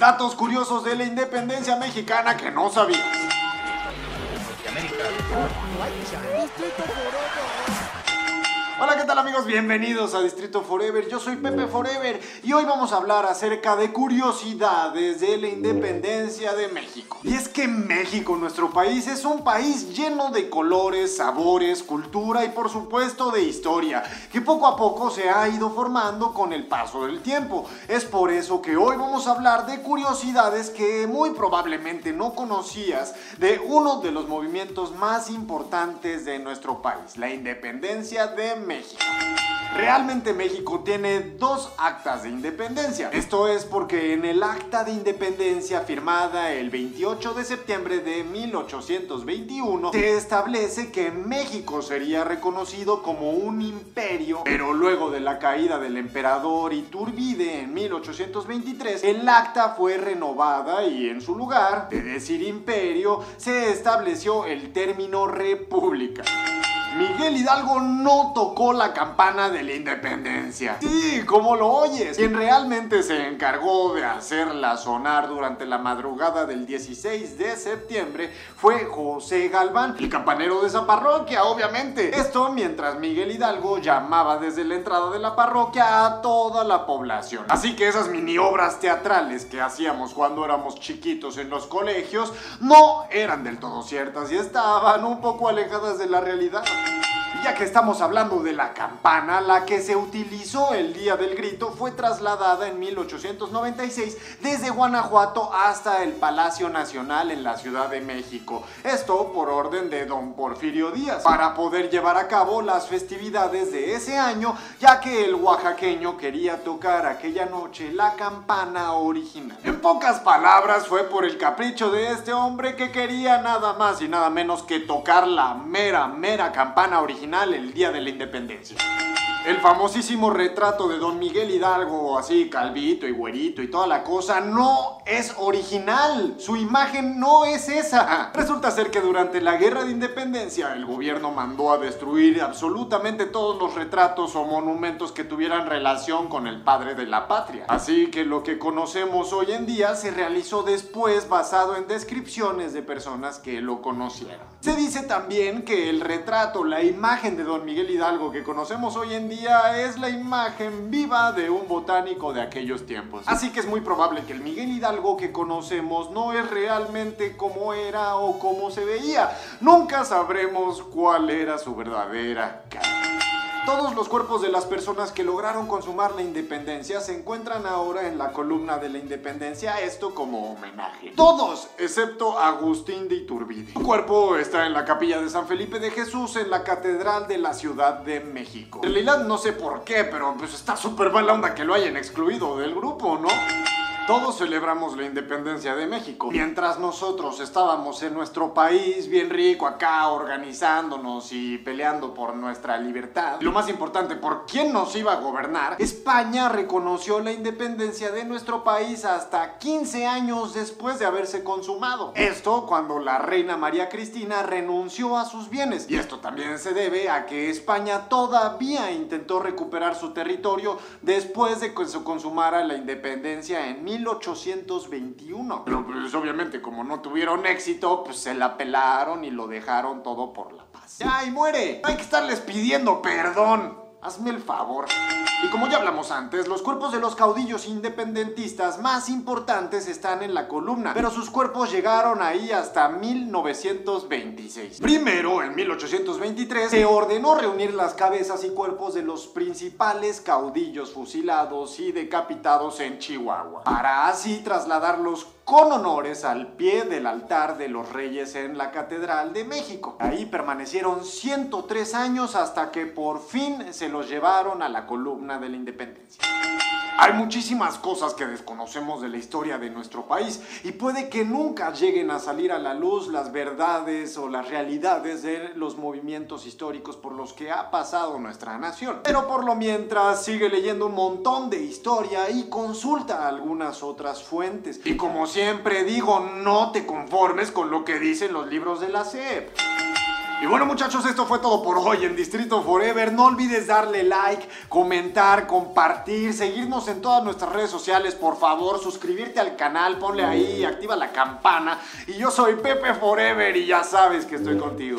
Datos curiosos de la independencia mexicana que no sabías. Hola, ¿qué tal amigos? Bienvenidos a Distrito Forever. Yo soy Pepe Forever y hoy vamos a hablar acerca de curiosidades de la independencia de México. Y es que México, nuestro país, es un país lleno de colores, sabores, cultura y por supuesto de historia, que poco a poco se ha ido formando con el paso del tiempo. Es por eso que hoy vamos a hablar de curiosidades que muy probablemente no conocías de uno de los movimientos más importantes de nuestro país, la independencia de México. México. Realmente México tiene dos actas de independencia. Esto es porque en el acta de independencia firmada el 28 de septiembre de 1821 se establece que México sería reconocido como un imperio, pero luego de la caída del emperador Iturbide en 1823, el acta fue renovada y en su lugar de decir imperio se estableció el término república. Miguel Hidalgo no tocó la campana de la independencia. Sí, como lo oyes. Quien realmente se encargó de hacerla sonar durante la madrugada del 16 de septiembre fue José Galván, el campanero de esa parroquia, obviamente. Esto mientras Miguel Hidalgo llamaba desde la entrada de la parroquia a toda la población. Así que esas mini obras teatrales que hacíamos cuando éramos chiquitos en los colegios no eran del todo ciertas y estaban un poco alejadas de la realidad. Thank you. Ya que estamos hablando de la campana, la que se utilizó el día del grito fue trasladada en 1896 desde Guanajuato hasta el Palacio Nacional en la Ciudad de México. Esto por orden de don Porfirio Díaz, para poder llevar a cabo las festividades de ese año, ya que el oaxaqueño quería tocar aquella noche la campana original. En pocas palabras, fue por el capricho de este hombre que quería nada más y nada menos que tocar la mera, mera campana original el día de la independencia. El famosísimo retrato de Don Miguel Hidalgo, así calvito y güerito y toda la cosa, no es original. Su imagen no es esa. Resulta ser que durante la guerra de independencia el gobierno mandó a destruir absolutamente todos los retratos o monumentos que tuvieran relación con el padre de la patria. Así que lo que conocemos hoy en día se realizó después basado en descripciones de personas que lo conocieron. Se dice también que el retrato, la imagen de Don Miguel Hidalgo que conocemos hoy en día es la imagen viva de un botánico de aquellos tiempos. Así que es muy probable que el Miguel Hidalgo que conocemos no es realmente como era o como se veía. Nunca sabremos cuál era su verdadera cara. Todos los cuerpos de las personas que lograron consumar la independencia se encuentran ahora en la columna de la independencia, esto como homenaje. Todos, excepto Agustín de Iturbide. Su cuerpo está en la capilla de San Felipe de Jesús en la Catedral de la Ciudad de México. En realidad no sé por qué, pero pues está súper mala onda que lo hayan excluido del grupo, ¿no? Todos celebramos la independencia de México. Mientras nosotros estábamos en nuestro país bien rico acá organizándonos y peleando por nuestra libertad. Lo más importante, por quién nos iba a gobernar, España reconoció la independencia de nuestro país hasta 15 años después de haberse consumado. Esto cuando la reina María Cristina renunció a sus bienes. Y esto también se debe a que España todavía intentó recuperar su territorio después de que se consumara la independencia en 1821. Pero pues obviamente como no tuvieron éxito, pues se la pelaron y lo dejaron todo por la paz. ¡Ya, y muere! No hay que estarles pidiendo perdón. Hazme el favor. Y como ya hablamos antes, los cuerpos de los caudillos independentistas más importantes están en la columna, pero sus cuerpos llegaron ahí hasta 1926. Primero, en 1823, se ordenó reunir las cabezas y cuerpos de los principales caudillos fusilados y decapitados en Chihuahua, para así trasladarlos con honores al pie del altar de los reyes en la Catedral de México. Ahí permanecieron 103 años hasta que por fin se los llevaron a la columna de la independencia. Hay muchísimas cosas que desconocemos de la historia de nuestro país y puede que nunca lleguen a salir a la luz las verdades o las realidades de los movimientos históricos por los que ha pasado nuestra nación. Pero por lo mientras sigue leyendo un montón de historia y consulta algunas otras fuentes. Y como siempre digo, no te conformes con lo que dicen los libros de la SEP. Y bueno muchachos, esto fue todo por hoy en Distrito Forever. No olvides darle like, comentar, compartir, seguirnos en todas nuestras redes sociales, por favor, suscribirte al canal, ponle ahí, activa la campana. Y yo soy Pepe Forever y ya sabes que estoy contigo.